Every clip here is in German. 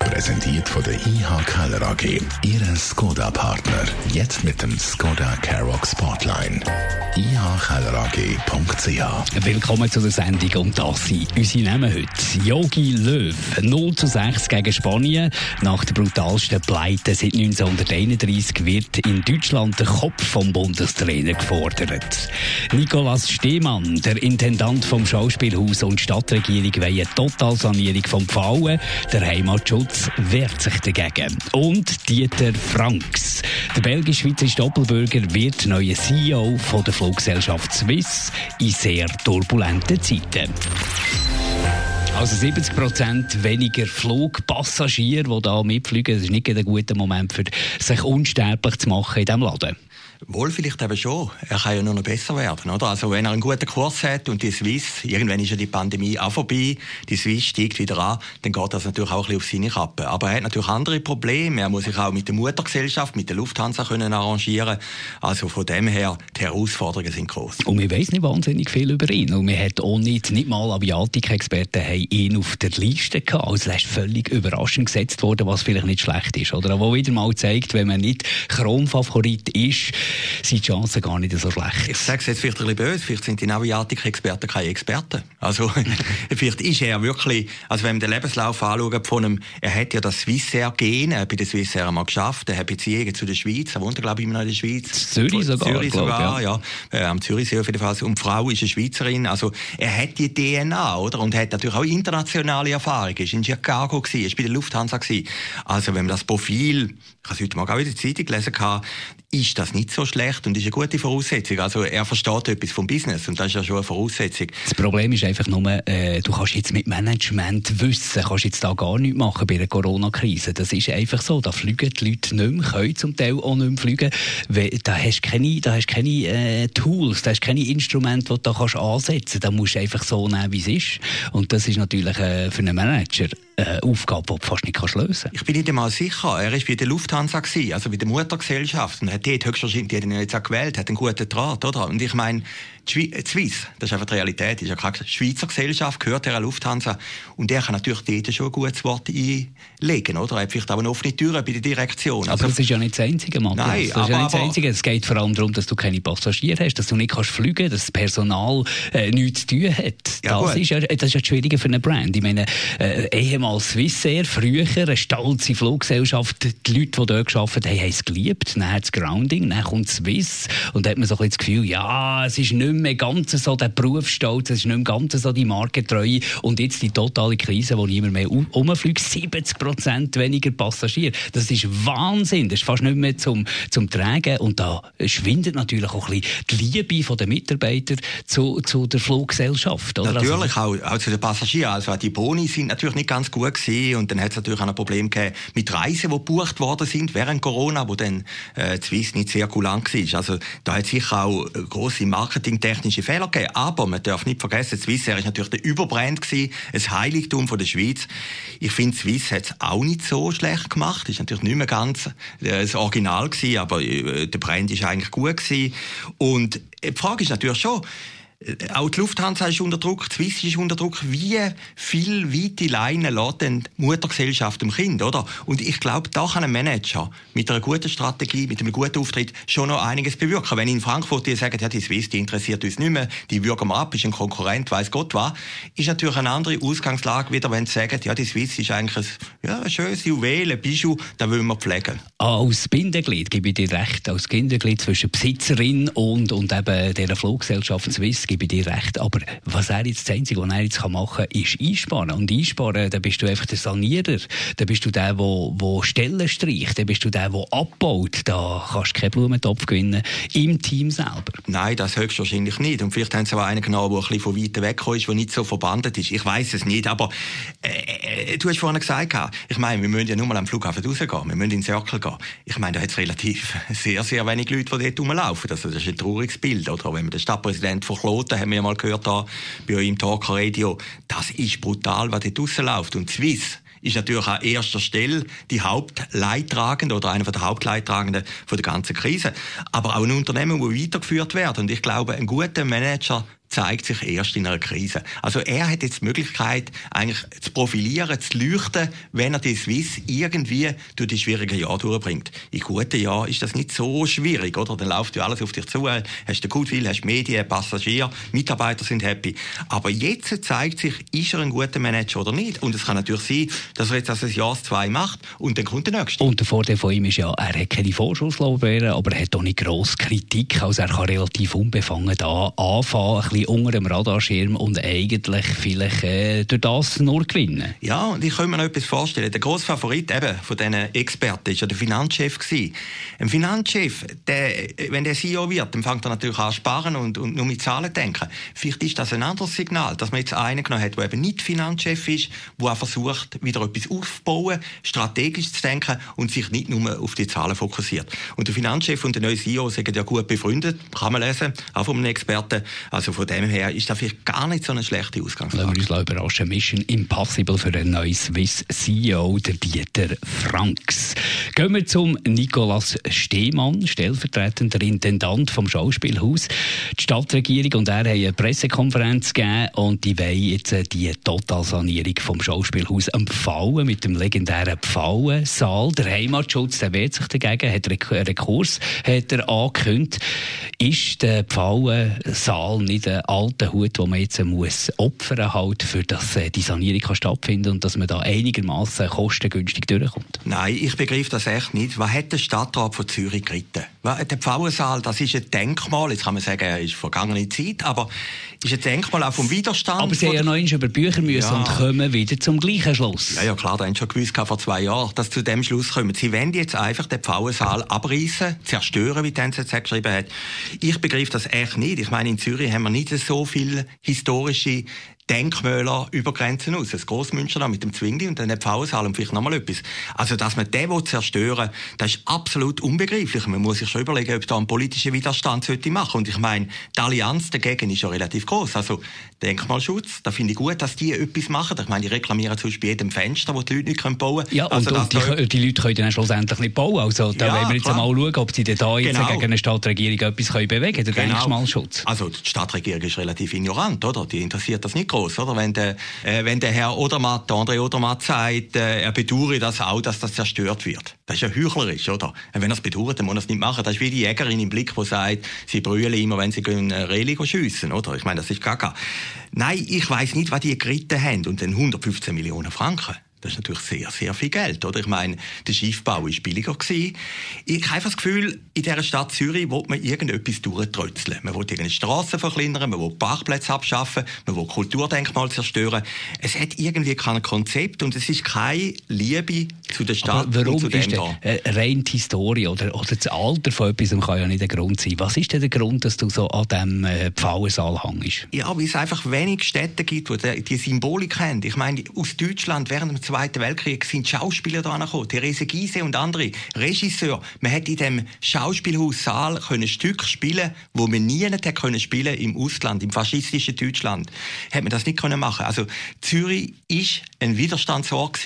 Präsentiert von der IH Keller AG. Ihre Skoda-Partner. Jetzt mit dem Skoda Karoq Spotline ihkellerag.ch. Willkommen zu der Sendung und das sind unsere Namen heute. Yogi Löw, 0 zu 6 gegen Spanien. Nach der brutalsten Pleite seit 1931 wird in Deutschland der Kopf vom Bundestrainer gefordert. Nikolaus Stehmann, der Intendant vom Schauspielhaus und Stadtregierung, will eine Totalsanierung vom Pfauen. Der Heimatschutz wehrt sich dagegen. Und Dieter Franks, der belgisch-schweizerische Doppelbürger, wird neuer CEO von der Fluggesellschaft Swiss in sehr turbulenten Zeiten. Also 70 Prozent weniger Flugpassagiere, die da mitfliegen. Das ist nicht ein guter Moment, für sich unsterblich zu machen in diesem Laden. Wohl vielleicht eben schon. Er kann ja nur noch besser werden, oder? Also wenn er einen guten Kurs hat und die Swiss, irgendwann ist ja die Pandemie auch vorbei, die Swiss steigt wieder an, dann geht das natürlich auch ein bisschen auf seine Kappe. Aber er hat natürlich andere Probleme. Er muss sich auch mit der Muttergesellschaft, mit der Lufthansa können arrangieren. Also von dem her, die Herausforderungen sind groß. Und wir wissen nicht wahnsinnig viel über ihn. Und wir hat auch nicht, nicht mal Aviatik-Experten ihn auf der Liste gehabt. Also er ist völlig überraschend gesetzt worden, was vielleicht nicht schlecht ist. Oder wo wieder mal zeigt, wenn man nicht Kronfavorit ist, sind die Chancen gar nicht so schlecht. Ich sage es jetzt vielleicht ein bisschen böse, vielleicht sind die Naviatik-Experten keine Experten. Also vielleicht ist er wirklich, also wenn man den Lebenslauf anschaut von einem, er hat ja das Swissair-Gen, er hat bei der Swissair einmal geschafft, er hat Beziehungen zu der Schweiz, er wohnt glaube ich immer noch in der Schweiz. Zürich sogar. Zürich sogar, ja. ja. Am Zürichsee auf jeden Fall. Und die Frau ist eine Schweizerin, also er hat die DNA, oder? Und hat natürlich auch internationale Erfahrung. Er war in Chicago, er war bei der Lufthansa. Also wenn man das Profil, ich habe heute Morgen auch in der Zeitung gelesen, ist das nicht so schlecht und ist eine gute Voraussetzung. Also er versteht etwas vom Business und das ist ja schon eine Voraussetzung. Das Problem ist einfach nur, äh, du kannst jetzt mit Management wissen, kannst jetzt da gar nichts machen bei der Corona-Krise. Das ist einfach so. Da fliegen die Leute nicht mehr, können zum Teil auch nicht mehr fliegen. Da hast du keine, da hast keine äh, Tools, da hast keine Instrumente, die du da kannst ansetzen kannst. Da musst du einfach so nehmen, wie es ist. Und das ist natürlich äh, für einen Manager eine Aufgabe, die du fast nicht kannst lösen kannst. Ich bin nicht einmal sicher. Er war bei der Lufthansa, gewesen, also bei der Muttergesellschaft. Und hat dort höchstwahrscheinlich, die hat ihn jetzt auch gewählt, hat einen guten Draht, oder? Und ich meine, die Swiss, das ist einfach die Realität, ist ja keine Schweizer Gesellschaft, gehört der Lufthansa. Und der kann natürlich dort schon ein gutes Wort einlegen, oder? Er hat vielleicht auch eine offene Tür bei der Direktion. Also, aber das ist ja nicht das Einzige, Matthias. Nein, das ist aber, ja nicht das Einzige. Es geht vor allem darum, dass du keine Passagiere hast, dass du nicht kannst fliegen kannst, dass das Personal äh, nichts zu tun hat. Ja, das, ist ja, das ist ja das Schwierige für eine Brand. Ich meine, äh, ehemals Swissair, früher eine stolze Fluggesellschaft, die Leute, die dort gearbeitet haben, haben es geliebt. Dann hat das Grounding, dann kommt Swiss und dann hat man so ein bisschen das Gefühl, ja, es ist nicht mehr ganz so der Berufsstolz, es ist nicht mehr ganz so die Markentreue und jetzt die totale Krise, wo niemand mehr um, umfliegt, 70 Prozent weniger Passagiere. Das ist Wahnsinn, das ist fast nicht mehr zum, zum Tragen und da schwindet natürlich auch ein bisschen die Liebe der Mitarbeiter zu, zu der Fluggesellschaft. Oder? Natürlich, also, auch, auch zu den Passagieren. Also die Boni sind natürlich nicht ganz gut gewesen und dann hat es natürlich auch ein Problem mit Reisen, die gebucht worden sind während Corona, wo dann äh, Swiss nicht sehr kulant war. Also da hat sicher auch große marketingtechnische Fehler gegeben. Aber man darf nicht vergessen, Swissair ist natürlich der Überbrand gewesen, ein Heiligtum von der Schweiz. Ich finde, Swiss hat es auch nicht so schlecht gemacht. Ist natürlich nicht mehr ganz äh, das Original gewesen, aber äh, der Brand ist eigentlich gut gewesen. Und äh, die Frage ist natürlich schon, äh, auch die Lufthansa ist unter Druck, die Swiss ist unter Druck. Wie viel weite Leine lässt denn die Muttergesellschaft dem Kind, oder? Und ich glaube, da kann ein Manager mit einer guten Strategie, mit einem guten Auftritt schon noch einiges bewirken. Wenn in Frankfurt die sagen, ja, die Swiss, die interessiert uns nicht mehr, die würgen wir ab, ist ein Konkurrent, weiß Gott was, ist natürlich eine andere Ausgangslage wieder, wenn sie sagen, ja, die Swiss ist eigentlich ein, ja, ein schönes Juwel, ein Bijou, da wollen wir pflegen. Als Bindeglied gebe ich dir recht, als Bindeglied zwischen Besitzerin und, und eben dieser Fluggesellschaft Swiss gebe ich dir recht. Aber was er jetzt das Einzige, was er jetzt machen kann, ist einsparen. Und einsparen, dann bist du einfach der Sanierer. Dann bist du der, der, Stellen streicht. Dann bist du der, der abbaut. Da kannst du keinen Blumentopf gewinnen im Team selber. Nein, das höchstwahrscheinlich nicht. Und vielleicht haben sie auch einen genommen, der ein bisschen von weiter weg ist, der nicht so verbandet ist. Ich weiß es nicht. Aber äh, äh, du hast vorhin gesagt, ich meine, wir müssen ja nur mal am Flughafen rausgehen. Wir müssen in den Circle gehen. Ich meine, da hat es relativ sehr, sehr wenig Leute, die dort rumlaufen. Das ist ein trauriges Bild. Oder wenn man den Stadtpräsident von Klo Quote, haben wir ja mal gehört da bei euch im Talk Radio. Das ist brutal, was dort rausläuft. Und Swiss ist natürlich an erster Stelle die Hauptleidtragende oder einer der Hauptleidtragenden von der ganzen Krise. Aber auch ein Unternehmen, das weitergeführt werden. Und ich glaube, ein guter Manager zeigt sich erst in einer Krise. Also er hat jetzt die Möglichkeit, eigentlich zu profilieren, zu leuchten, wenn er die Swiss irgendwie durch die schwierigen Jahre durchbringt. In guten Jahren ist das nicht so schwierig, oder? Dann läuft ja alles auf dich zu, hast du gut viel, hast Medien, Passagiere, Mitarbeiter sind happy. Aber jetzt zeigt sich, ist er ein guter Manager oder nicht? Und es kann natürlich sein, dass er jetzt das Jahr, zwei macht und dann kommt der nächste. Und der Vorteil von ihm ist ja, er hat keine Vorschusslorbeeren, aber er hat auch nicht grosse Kritik, also er kann relativ unbefangen da anfangen, bisschen unter dem Radarschirm und eigentlich vielleicht äh, durch das nur gewinnen. Ja, und ich kann mir noch etwas vorstellen. Der grosse Favorit eben von diesen Experten war ja der Finanzchef. Gewesen. Ein Finanzchef, der, wenn der CEO wird, dann fängt er natürlich an zu sparen und, und nur mit Zahlen denken. Vielleicht ist das ein anderes Signal, dass man jetzt einen genommen hat, der eben nicht Finanzchef ist, der auch versucht, wieder etwas aufzubauen, strategisch zu denken und sich nicht nur auf die Zahlen fokussiert. Und der Finanzchef und der neue CEO sind ja gut befreundet, kann man lesen, auch von einem Experten. Also von dem her ist das vielleicht gar nicht so eine schlechte Ausgangslage. Lassen wir uns überraschen. Mission Impossible für einen neuen Swiss CEO, der Dieter Franks. Gehen wir zum Nicolas Stehmann, stellvertretender Intendant vom Schauspielhaus. Die Stadtregierung und er haben eine Pressekonferenz gegeben und die wollen jetzt die Totalsanierung vom Schauspielhaus empfallen mit dem legendären Pfauensaal. Der Heimatschutz der wehrt sich dagegen, hat Rekurs hat er angekündigt. Ist der Pfauensaal nicht ein alter Hut, den man jetzt muss opfern halt, für dass äh, die Sanierung kann stattfinden und dass man da einigermaßen kostengünstig durchkommt? Nein, ich begreife das echt nicht. Was hat der Stadtrat von Zürich geritten? Der Pfauensaal, das ist ein Denkmal. Jetzt kann man sagen, er ist vergangene Zeit, aber ist ein Denkmal auch vom Widerstand. Aber Sie haben ja noch über Bücher müssen ja. und kommen wieder zum gleichen Schluss. Ja, ja klar, da haben schon gewusst vor zwei Jahren, dass sie zu dem Schluss kommen. Sie wollen jetzt einfach den Pfauensaal abreißen, zerstören, wie die NZZ geschrieben hat. Ich begreife das echt nicht. Ich meine, in Zürich haben wir nicht so viele historische Denkmäler über Grenzen aus. Das Grossmünster mit dem Zwingli und dann der Pfauensaal und vielleicht nochmal etwas. Also, dass man den zerstören das ist absolut unbegreiflich. Man muss sich schon überlegen, ob da einen politischen Widerstand sollte machen. Und ich meine, die Allianz dagegen ist ja relativ groß. Also, Denkmalschutz, da finde ich gut, dass die etwas machen. Ich meine, die reklamieren zum Beispiel jedem Fenster, wo die Leute nicht bauen können. Ja, also, und, die, die, Leute können dann schlussendlich nicht bauen. Also, da ja, wollen wir jetzt klar. mal schauen, ob sie da jetzt genau. gegen eine Stadtregierung etwas können bewegen können, der genau. Denkmalschutz. Also, die Stadtregierung ist relativ ignorant, oder? Die interessiert das nicht groß groß, oder? Wenn der, äh, wenn der Herr Odermatt, der André Odermatt sagt, äh, er bedauere das auch, dass das zerstört wird. Das ist ja heuchlerisch, oder? Wenn er es bedauert, dann muss er es nicht machen. Das ist wie die Jägerin im Blick, die sagt, sie brüllen immer, wenn sie gehen, äh, Reli schiessen, oder? Ich meine, das ist gaga. Nein, ich weiß nicht, was die geritten haben. Und dann 115 Millionen Franken. Das ist natürlich sehr, sehr viel Geld, oder? Ich meine, der Schiffbau war billiger gewesen. Ich habe einfach das Gefühl, in dieser Stadt Zürich will man irgendetwas durchtrötzeln. Man will irgendeine Straßen verkleinern, man will Parkplätze abschaffen, man will Kulturdenkmale zerstören. Es hat irgendwie kein Konzept und es ist keine Liebe zu der Stadt Aber warum und zu dem ist da. Äh, rein die Historie oder, oder das Alter von etwas kann ja nicht der Grund sein. Was ist denn der Grund, dass du so an diesem äh, Pfauensaal hängst? Ja, weil es einfach wenig Städte gibt, die die Symbolik haben. Ich meine, aus Deutschland während dem Zweiten Weltkrieg sind Schauspieler da gekommen, Therese Giese und andere, Regisseur. Man hätte in dem Schauspielhaus Saal können Stück spielen, wo man nie hätte können spielen im Ausland, im faschistischen Deutschland. Hätte man das nicht können machen. Also Zürich ist ein Widerstandsort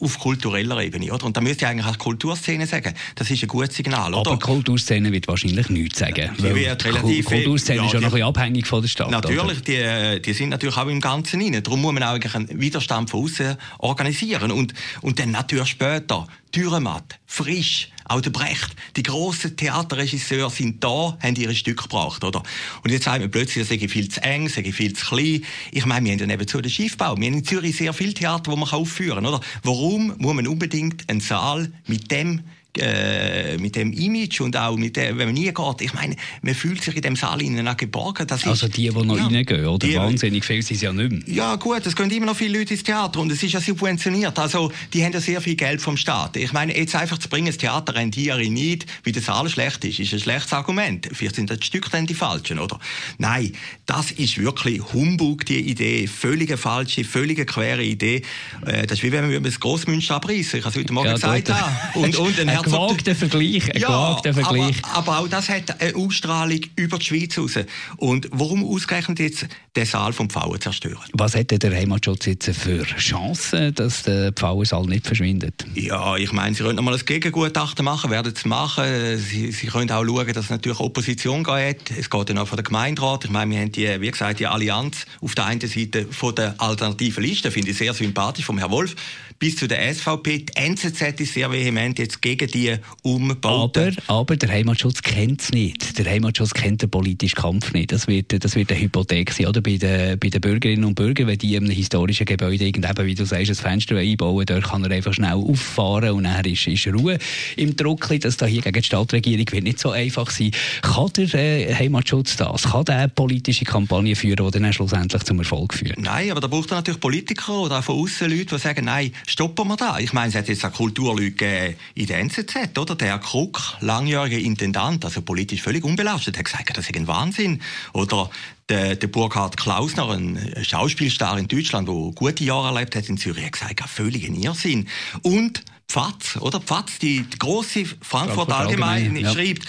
auf kultureller Ebene, oder? Und da müsste ich eigentlich als Kulturszene sagen, das ist ein gutes Signal, oder? Aber Kulturszene wird wahrscheinlich nichts sagen. Die wird relativ Kulturszene ja, ist ja noch ein bisschen abhängig von der Stadt. Natürlich, die, die sind natürlich auch im Ganzen rein. Darum muss man auch eigentlich einen Widerstand von außen organisieren. Und, und dann natürlich später, Dürrematt, Frisch, auch der Brecht, die grossen Theaterregisseure sind da, haben ihre Stücke gebracht, oder? Und jetzt sagen wir plötzlich, das sei viel zu eng, sei viel zu klein. Ich meine, wir haben ja nebenzu den Schiffbau. Wir haben in Zürich sehr viele Theater, die man aufführen kann, oder? Warum muss man unbedingt einen Saal mit dem äh, mit dem Image und auch mit dem, wenn man nie geht, ich meine, man fühlt sich in dem Saal innen auch geborgen. Das also die, die noch ja, reingehen, oder? Die, Wahnsinnig viel sind es ja nicht mehr. Ja gut, es gehen immer noch viele Leute ins Theater und es ist ja subventioniert. Also die haben ja sehr viel Geld vom Staat. Ich meine, jetzt einfach zu bringen, das Theater rentiere nicht, wie der Saal schlecht ist, ist ein schlechtes Argument. Vielleicht sind das die Stücke dann die falschen, oder? Nein, das ist wirklich Humbug, die Idee. Völlige falsche, völlige quere Idee. Äh, das ist wie wenn man das Grossmünster abreißen. Ich habe es heute Morgen ja, gesagt. Und, und ein Herr gewagter Vergleich. Ein ja, gewagter Vergleich. Aber, aber, auch das hat eine Ausstrahlung über die Schweiz raus. Und warum ausgerechnet jetzt den Saal vom Pfauen zerstören? Was hätte der Heimatschutz jetzt für Chancen, dass der Pfauensaal nicht verschwindet? Ja, ich meine, Sie können noch mal ein Gegengutachten machen, werden es machen. Sie, Sie können auch schauen, dass es natürlich Opposition geht. Es geht dann auch von der Gemeinderat. Ich meine, wir haben die, wie gesagt, die Allianz auf der einen Seite von der alternativen Liste, finde ich sehr sympathisch, vom Herrn Wolf, bis zu der SVP. Die NZZ ist sehr vehement jetzt gegen die Umbauten. Aber, aber der Heimatschutz kennt es nicht. Der Heimatschutz kennt den politischen Kampf nicht. Das wird, das wird eine Hypothek sein, oder? Bei den, bei den Bürgerinnen und Bürgern, wenn die in einem historischen Gebäude eben, wie du sagst, ein Fenster einbauen, dort kann er einfach schnell auffahren und dann ist, ist Ruhe im Druck. Das da hier gegen die Stadtregierung wird nicht so einfach sein. Kann der äh, Heimatschutz das? Kann der politische Kampagne führen, die dann schlussendlich zum Erfolg führt? Nein, aber da braucht er natürlich Politiker oder auch von außen Leute, die sagen, nein, stoppen wir da. Ich meine, es hat jetzt auch Kulturleute in der NZZ, oder? Der Herr Krug, langjähriger Intendant, also politisch völlig unbelastet, hat gesagt, das ist ein Wahnsinn. Oder der, der Burkhard Klausner, ein Schauspielstar in Deutschland, der gute Jahre erlebt hat in Zürich, hat gesagt, völlig ein Irrsinn. Und Pfatz, oder? Pfatz, die, die grosse Frankfurt, Frankfurt Allgemeine, ja. schreibt,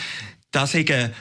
dass eben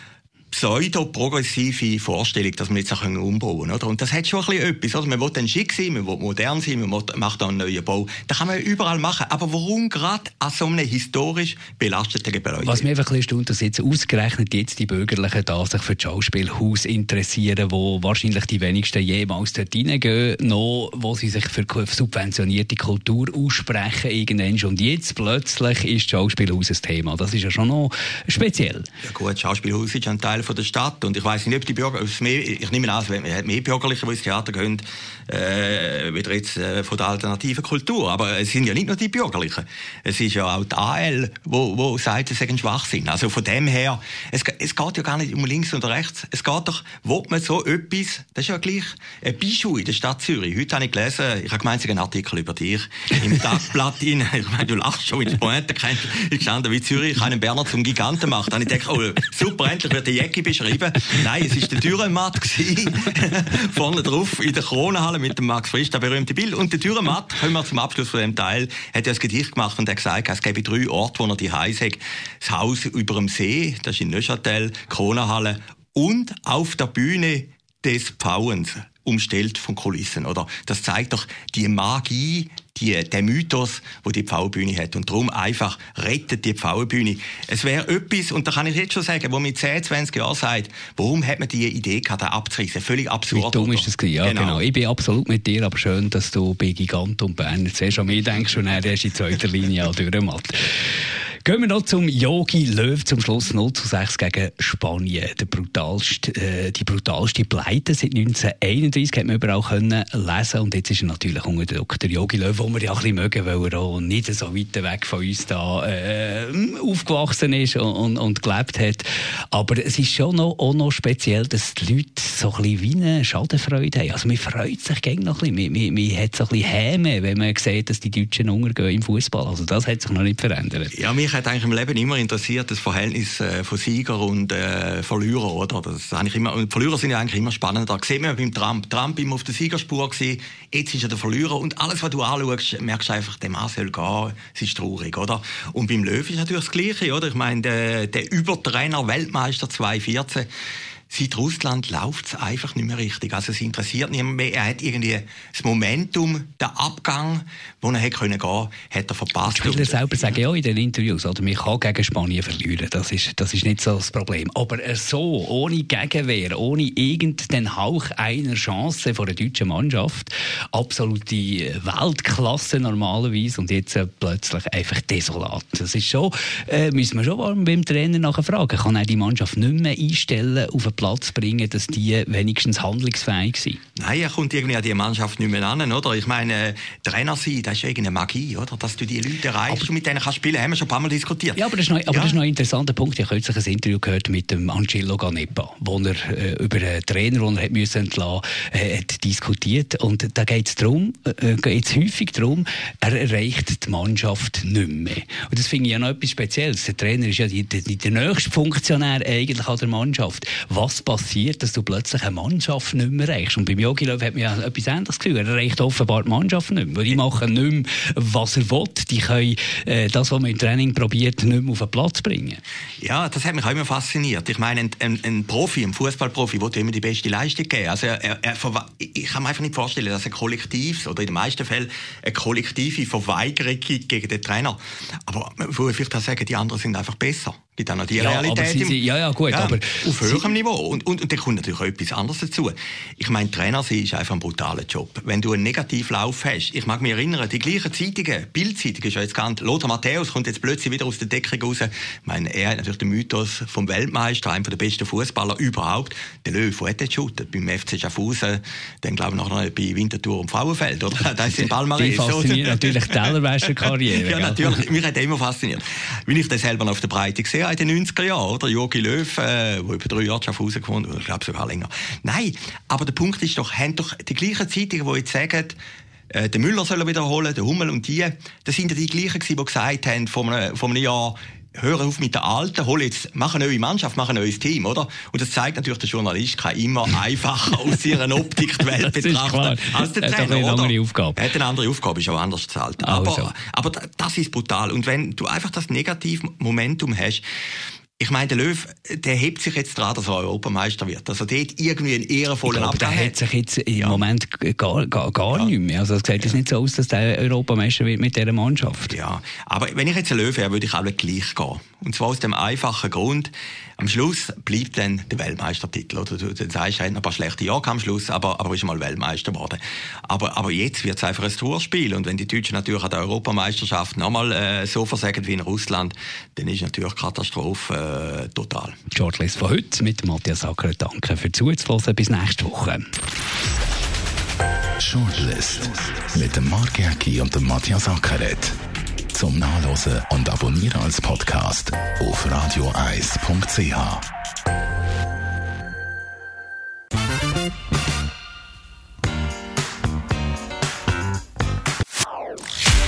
pseudo-progressive Vorstellung, dass wir jetzt auch umbauen können. Oder? Und das hat schon ein bisschen etwas. Oder? Man will dann schick sein, man will modern sein, man macht dann einen neuen Bau. Das kann man überall machen. Aber warum gerade an so einem historisch belasteten Gebäude? Was mich einfach ein bisschen dass jetzt ausgerechnet jetzt die Bürgerlichen da sich für das Schauspielhaus interessieren, wo wahrscheinlich die wenigsten jemals dort reingehen, noch, wo sie sich für subventionierte Kultur aussprechen irgendwann. Und jetzt plötzlich ist das Schauspielhaus ein Thema. Das ist ja schon noch speziell. Ja gut, Schauspielhaus ist ein Teil von der Stadt. Und ich weiß nicht, ob die Bürger, ich nehme an, es hat mehr Bürgerliche, die ins Theater gehen, äh, wieder jetzt äh, von der alternativen Kultur. Aber es sind ja nicht nur die Bürgerlichen. Es ist ja auch die AL, wo, wo sagt, es sei ein Schwachsinn. Also von dem her, es, es geht ja gar nicht um links und rechts. Es geht doch, wo man so etwas, das ist ja gleich ein Bischof in der Stadt Zürich. Heute habe ich gelesen, ich habe gemeint, es einen Artikel über dich im Tagblatt in, ich meine, du lachst schon, wie die Pointe kennst. Ich stand wie Zürich einen Berner zum Giganten macht. Dann ich gedacht, oh, super, endlich wird der Jäcki beschrieben. Nein, es war der Dürrematt vorne drauf in der Kronenhalle mit dem Max Frisch, der berühmte Bild. Und der Dürrematt, kommen wir zum Abschluss von dem Teil, hat ja ein Gedicht gemacht und hat gesagt, es gäbe drei Orte, wo er die Heise hat. Das Haus über dem See, das ist in Neuchâtel, Kronenhalle und auf der Bühne des Pfauens umstellt von Kulissen, oder? Das zeigt doch die Magie, die, der Mythos, wo die Pfauenbühne hat. Und darum einfach rettet die Pfauenbühne. Es wäre etwas, und da kann ich jetzt schon sagen, wo mit 10, 20 Jahren sagt, warum hat man die Idee gehabt, den abzureißen? Völlig absurd. Wie dumm ist das Ja, genau. genau. Ich bin absolut mit dir, aber schön, dass du bei Gigant und Berner zuerst an mich denkst und er ist in zweiter Linie auch durchmacht. Gehen wir noch zum Yogi Löw zum Schluss 0 zu 6 gegen Spanien. Der brutalste, äh, die brutalste Pleite seit 1931 hat man überall können lesen und jetzt ist er natürlich unter Druck. Der Yogi Löw, den wir ja ein bisschen mögen, weil er auch nicht so weit weg von uns da äh, aufgewachsen ist und, und, und, gelebt hat. Aber es ist schon noch, auch noch speziell, dass die Leute so ein bisschen wie eine Schadenfreude haben. Also man freut sich gegen noch ein bisschen. Man, man, man hat so ein bisschen Häme, wenn man sieht, dass die Deutschen untergehen im Fußball. Also das hat sich noch nicht verändert. Ja, mich hat eigentlich im Leben immer interessiert, das Verhältnis äh, von Sieger und äh, Verlierer, oder? Das eigentlich immer, und Verlierer sind ja eigentlich immer spannender. Das sieht man beim Trump. Trump immer auf der Siegerspur gewesen, jetzt ist er der Verlierer und alles, was du anschaust, merkst du einfach, der Mann soll gehen, es ist traurig, oder? Und beim Löw ist natürlich das Gleiche, oder? Ich meine, der, der Übertrainer Weltmeister 2014, seit Russland läuft es einfach nicht mehr richtig. Also es interessiert niemand mehr. Er hat irgendwie das Momentum, der Abgang, wo er hätte können gehen, hat er verpasst. Die Spieler selber sagen ja in den Interviews, oder man kann gegen Spanien verlieren. Das ist, das ist nicht so das Problem. Aber so, ohne Gegenwehr, ohne irgendeinen Hauch einer Chance von der deutschen Mannschaft, absolute Weltklasse normalerweise und jetzt äh, plötzlich einfach desolat. Das ist schon, äh, müssen wir schon beim Trainer nachher fragen, kann er die Mannschaft nicht mehr einstellen auf Platz bringen, dass die wenigstens handlungsfähig sind? Nein, er kommt irgendwie an die Mannschaft nicht mehr an, oder? Ich meine, Trainer sein, das ist irgendeine Magie, oder? Dass du die Leute erreichst aber, und mit denen kannst spielen, haben wir schon ein paar Mal diskutiert. Ja, aber das ist noch, aber ja. das ist noch ein interessanter Punkt. Ich habe kürzlich ein Interview gehört mit dem Angelo Ganepa, wo er äh, über einen Trainer, den er hat müssen entlassen, äh, hat diskutiert. Und da geht es darum, äh, geht's häufig darum, er erreicht die Mannschaft nicht mehr. Und das finde ich ja noch etwas Spezielles. Der Trainer ist ja die, die, der nächste Funktionär eigentlich an der Mannschaft. Was was passiert, dass du plötzlich eine Mannschaft nicht mehr erreichst. Und beim Jogi Löw hat man ja etwas ähnliches Gefühl. Er erreicht offenbar die Mannschaft nicht mehr. Weil die machen nicht mehr, was er will. Die können äh, das, was man im Training probiert, nicht mehr auf den Platz bringen. Ja, das hat mich auch immer fasziniert. Ich meine, ein, ein, ein Profi, ein Fußballprofi, will immer die beste Leistung geben. Also er, er, er, ich kann mir einfach nicht vorstellen, dass ein Kollektiv oder in den meisten Fällen eine kollektive Verweigerung gibt gegen den Trainer. Aber man würde vielleicht auch sagen, die anderen sind einfach besser gibt auch noch die ja, Realität. Sie, Sie, ja, ja, gut, ja, aber auf höherem Niveau. Und, und, und da kommt natürlich auch etwas anderes dazu. Ich meine, Trainer sein ist einfach ein brutaler Job. Wenn du einen Negativlauf hast, ich mag mich erinnern, die gleichen Zeitungen, Bildzeitung ist ja jetzt ganz, Lothar Matthäus kommt jetzt plötzlich wieder aus der Deckung raus. Ich meine, er hat natürlich den Mythos vom Weltmeister, einem der besten Fußballer überhaupt. Der Löw, wo hat er geshootet? Beim FC Schaffhausen, dann glaube ich noch bei Winterthur und Frauenfeld, oder? Das ist in Palmares. Die fasziniert natürlich die Tellerwäscher-Karriere. ja, natürlich. Mich hat immer fasziniert. Wenn ich das selber auf der Breite gesehen ja in den 90er Jahren, oder? Jogi Löw, äh, wo über drei Jahre Schaffhausen gewohnt ich glaube sogar länger. Nein, aber der Punkt ist doch, haben doch die gleichen Zeitungen, die jetzt sagen, äh, der Müller soll er wiederholen, der Hummel und die, das sind ja die gleichen die gesagt haben, vor einem, vor einem Jahr, hör auf mit der Alten, hol jetzt, mach eine neue Mannschaft, mach ein neues Team, oder? Und das zeigt natürlich, der Journalist kann immer einfacher aus ihrer Optik die Welt betrachten als der Trainer, Er hat eine andere Aufgabe. Er hat eine andere Aufgabe, ist auch anders gezahlt. Also. Aber, aber das ist brutal. Und wenn du einfach das Negativmomentum hast, ich meine, der Löw, der hebt sich jetzt dran, dass er Europameister wird. Also dort irgendwie einen ehrenvollen ich glaube, der hat sich jetzt im ja. Moment gar, gar, gar ja. nicht mehr. Also es sieht ja. nicht so aus, dass der Europameister wird mit dieser Mannschaft. Ja, aber wenn ich jetzt ein Löw wäre, würde ich auch gleich gehen. Und zwar aus dem einfachen Grund, am Schluss bleibt dann der Weltmeistertitel. Oder du, du sagst, er hat ein paar schlechte Jahre am Schluss, aber, aber ist mal Weltmeister geworden. Aber, aber jetzt wird es einfach ein Tourspiel. Und wenn die Deutschen natürlich an der Europameisterschaft nochmal äh, so versagen wie in Russland, dann ist natürlich Katastrophe äh, total. Shortlist von heute mit Matthias Acker. Danke für Zuzuhören. Bis nächste Woche. Shortlist mit dem Mark Jäcki und dem Matthias Ackeret zum Nachlesen und Abonnieren als Podcast auf radioeis.ch.